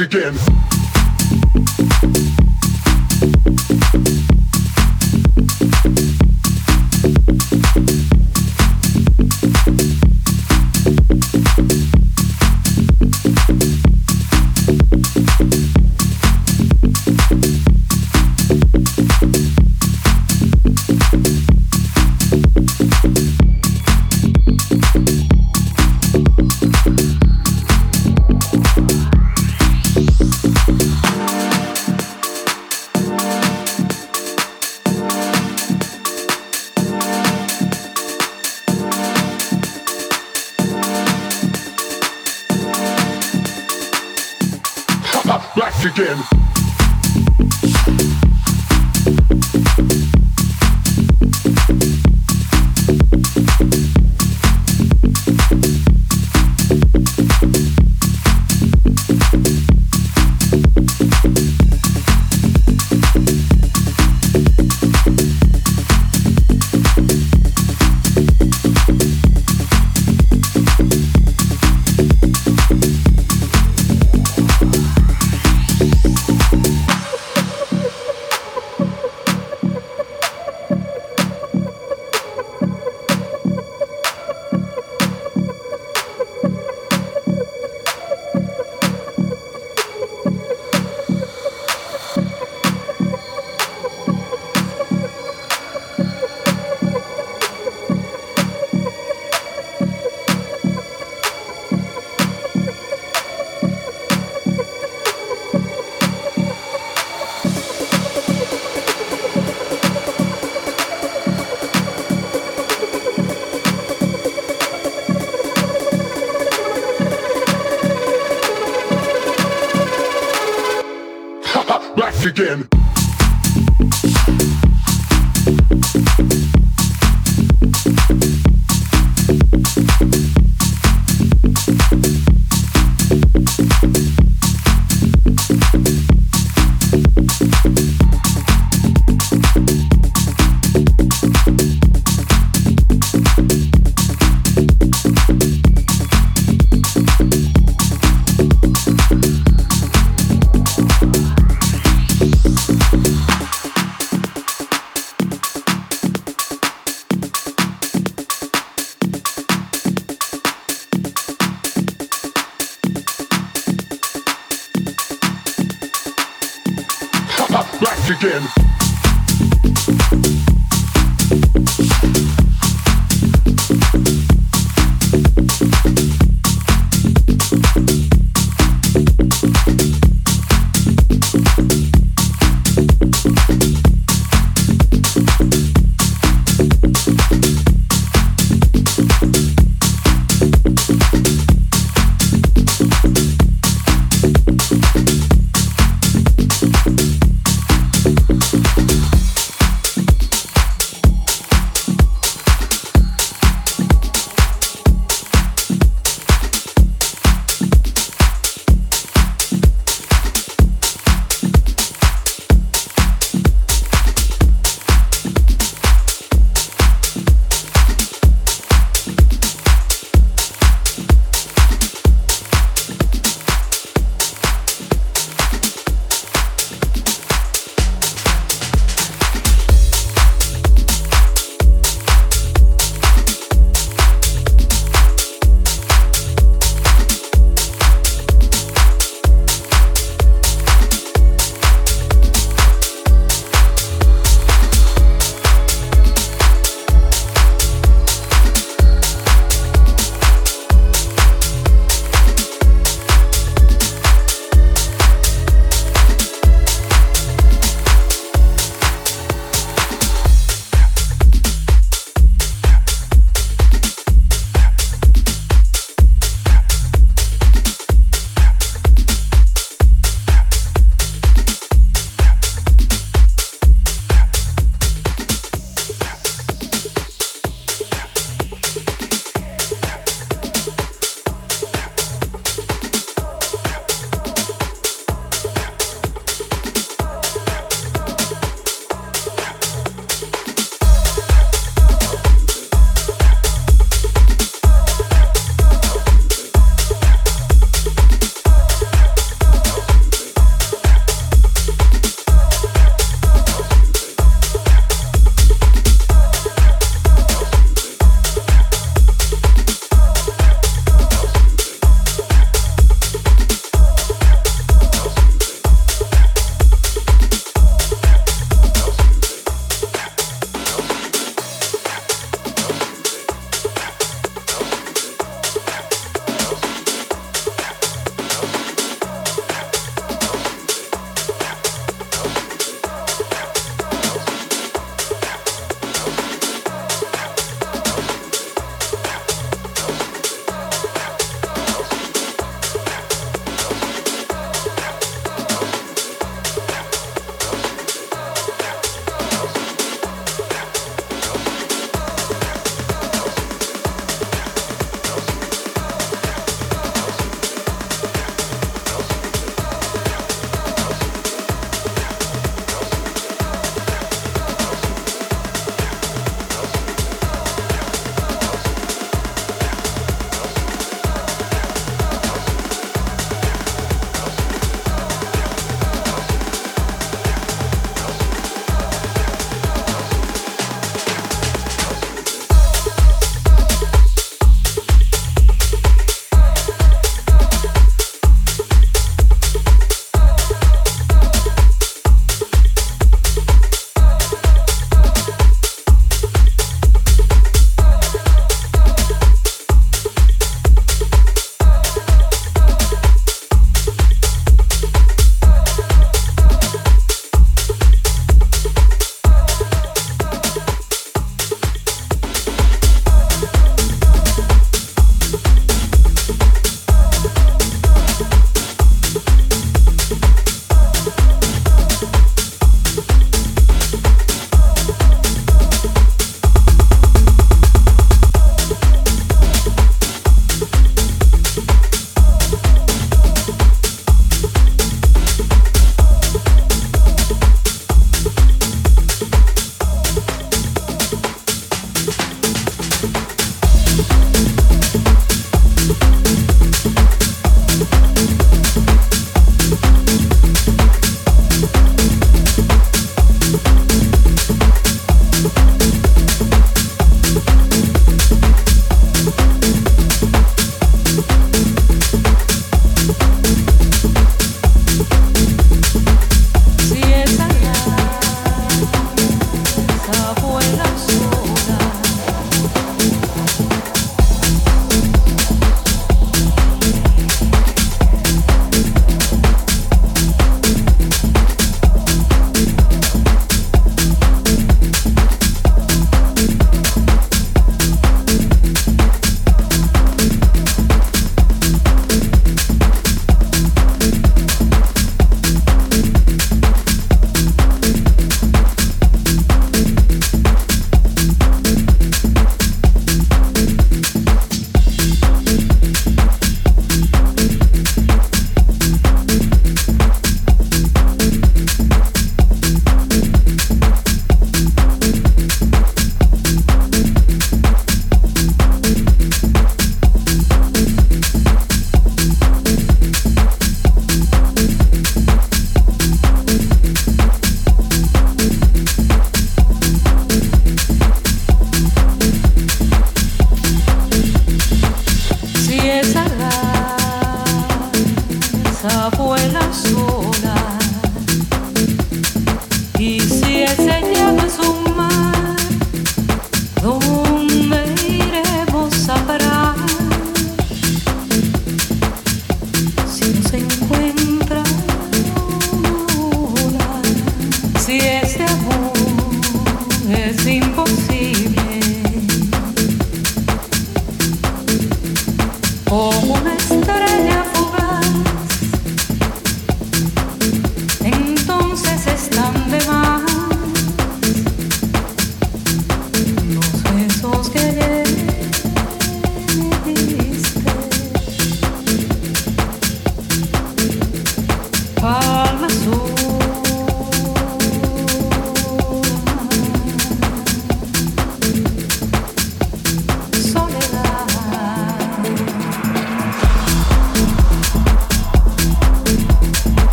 again. again.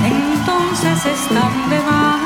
entonces están de más.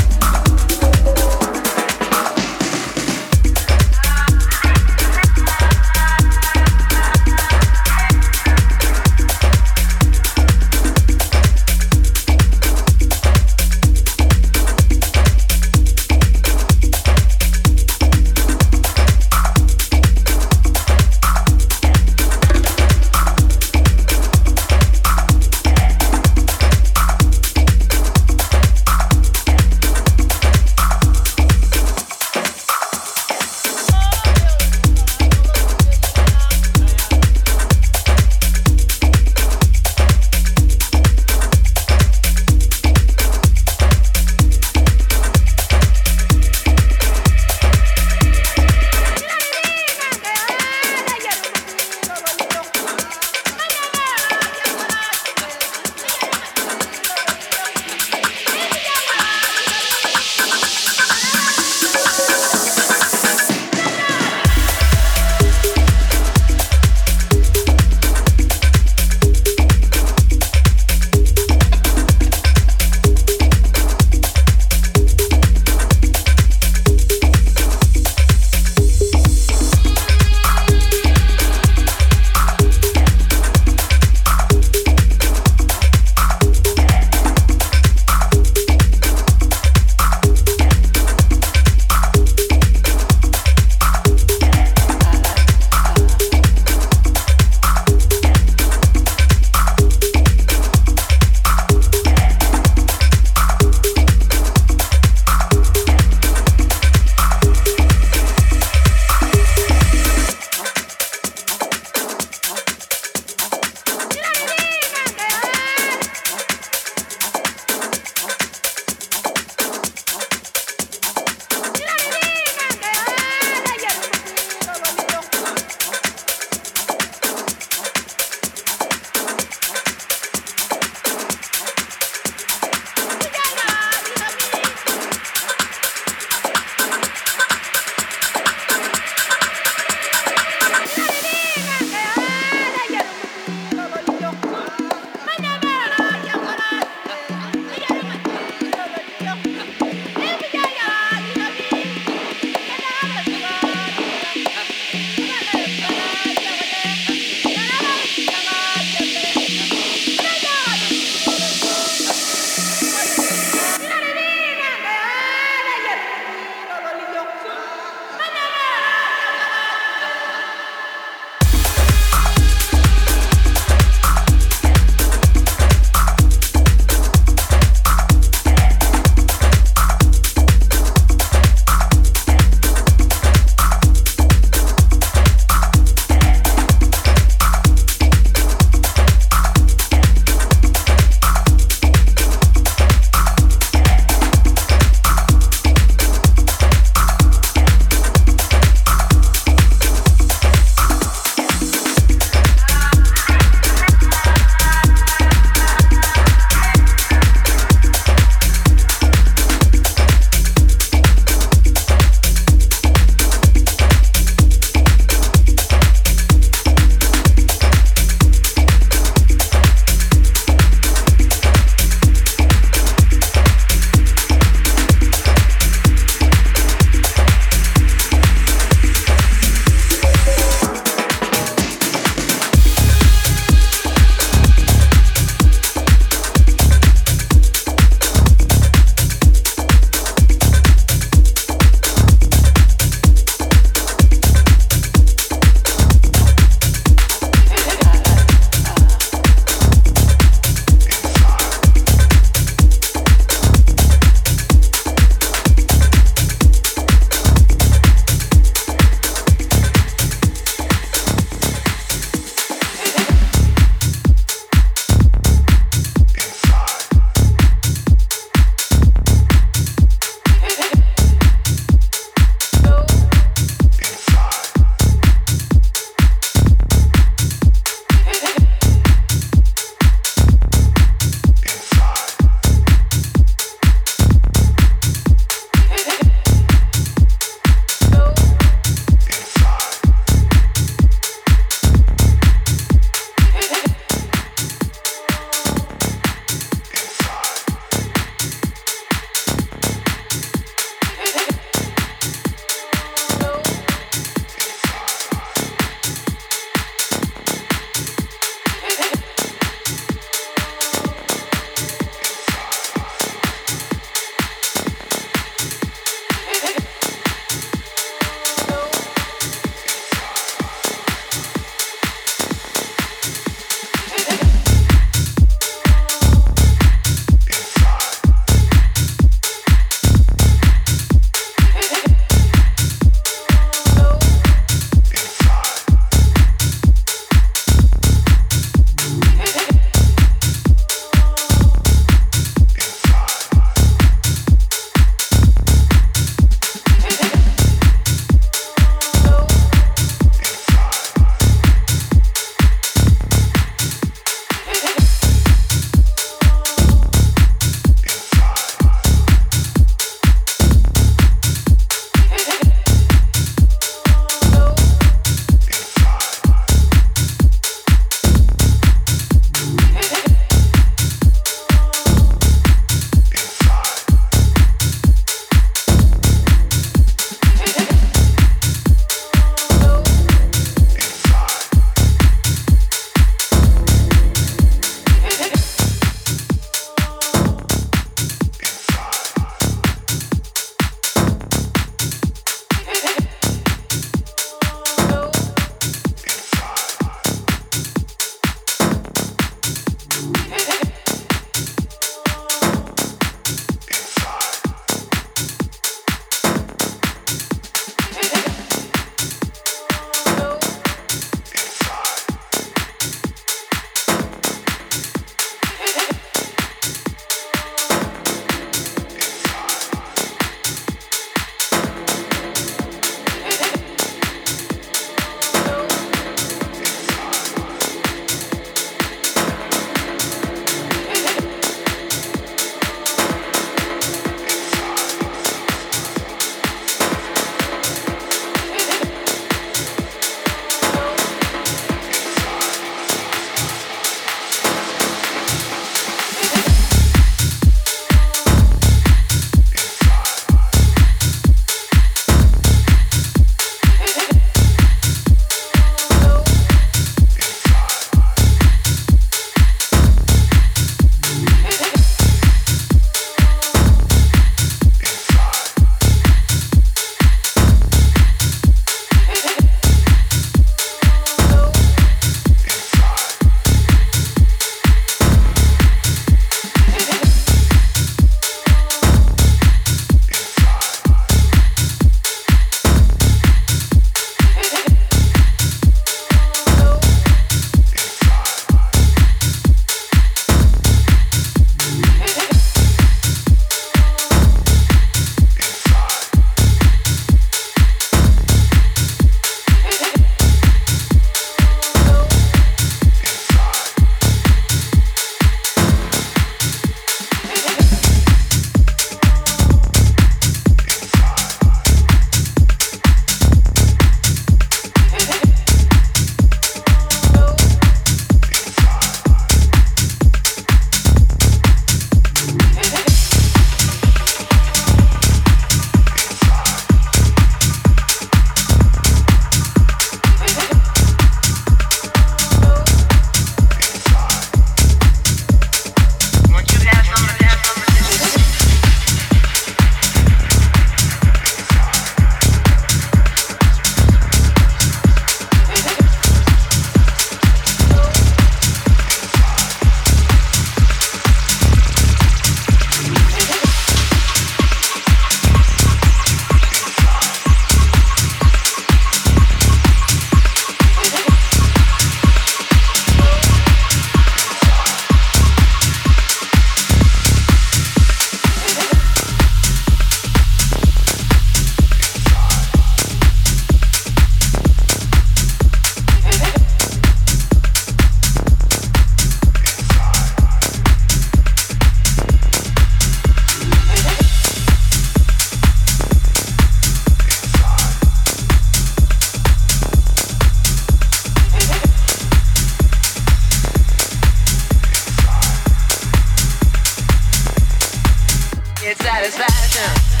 It's satisfaction.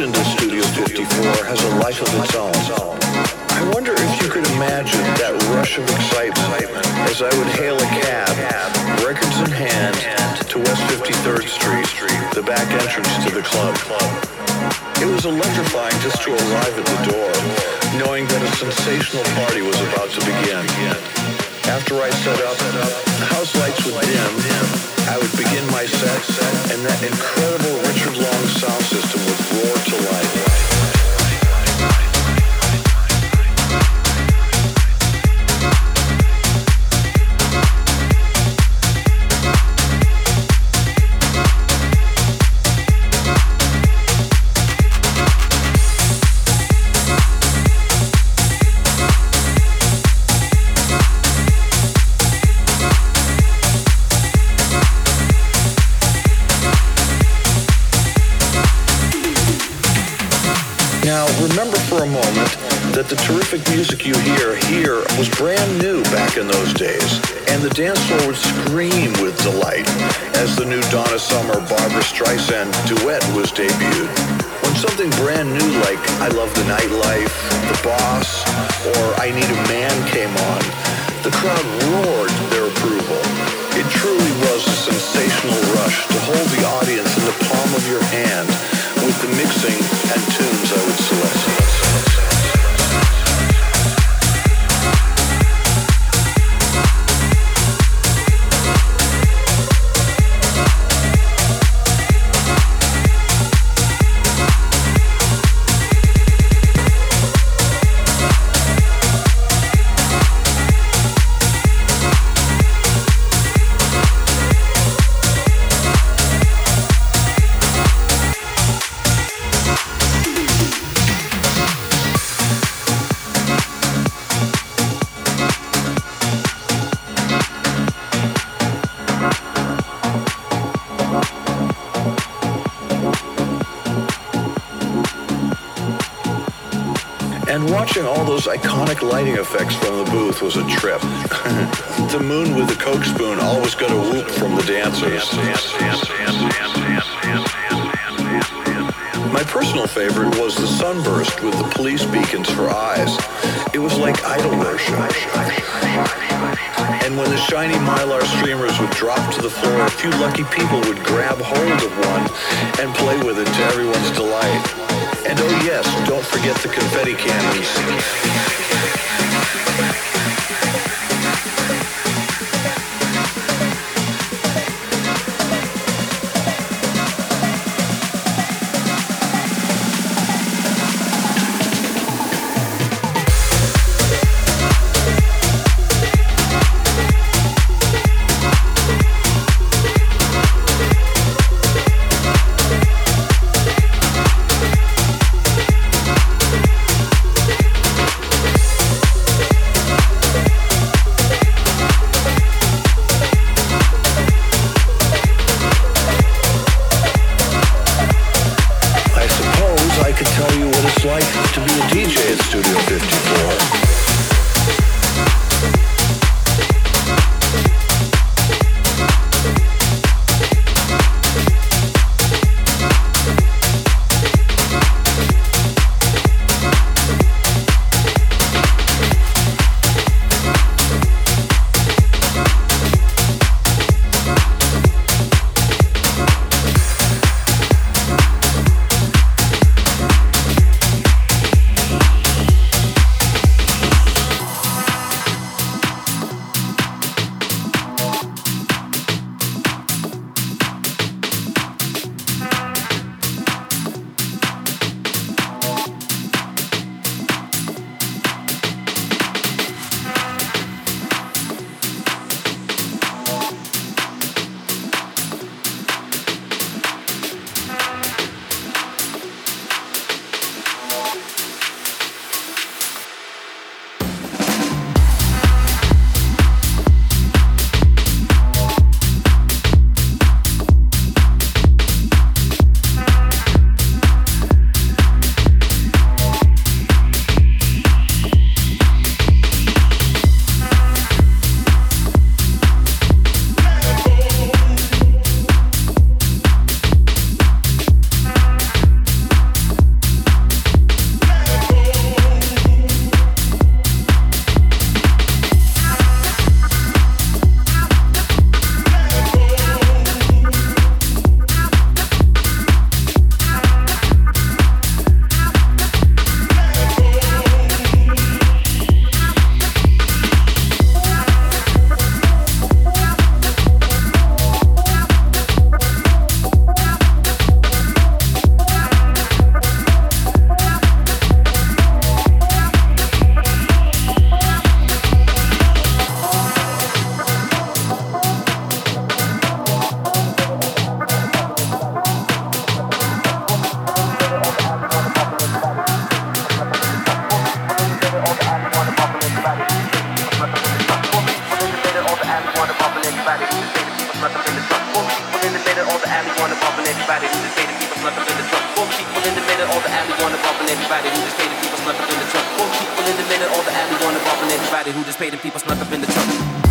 Studio 54 has a life of its own. I wonder if you could imagine that rush of excitement as I would hail a cab, records in hand, to West 53rd Street, the back entrance to the club. It was electrifying just to arrive at the door, knowing that a sensational party was about to begin. After I set up, the house lights would dim, I would begin my set, and that incredible Richard Long sound system would roar to life. Music you hear here was brand new back in those days, and the dance floor would scream with delight as the new Donna Summer Barbra Streisand duet was debuted. When something brand new like I Love the Nightlife, The Boss, or I Need a Man came on, the crowd roared their approval. It truly was a sensational rush to hold the audience in the palm of your hand with the mixing and tunes I would select. Watching all those iconic lighting effects from the booth was a trip. the moon with the coke spoon always got a whoop from the dancers. My personal favorite was the sunburst with the police beacons for eyes. It was like idol worship. And when the shiny mylar streamers would drop to the floor, a few lucky people would grab hold of one and play with it to everyone's delight. And oh yes, don't forget the confetti cannons. slumping in the truck. Four people in the middle, all the alley wanna bump and everybody who just paid the people up in the truck. Four people in the middle, all the alley wanna bump and everybody who just paid the people up in the truck.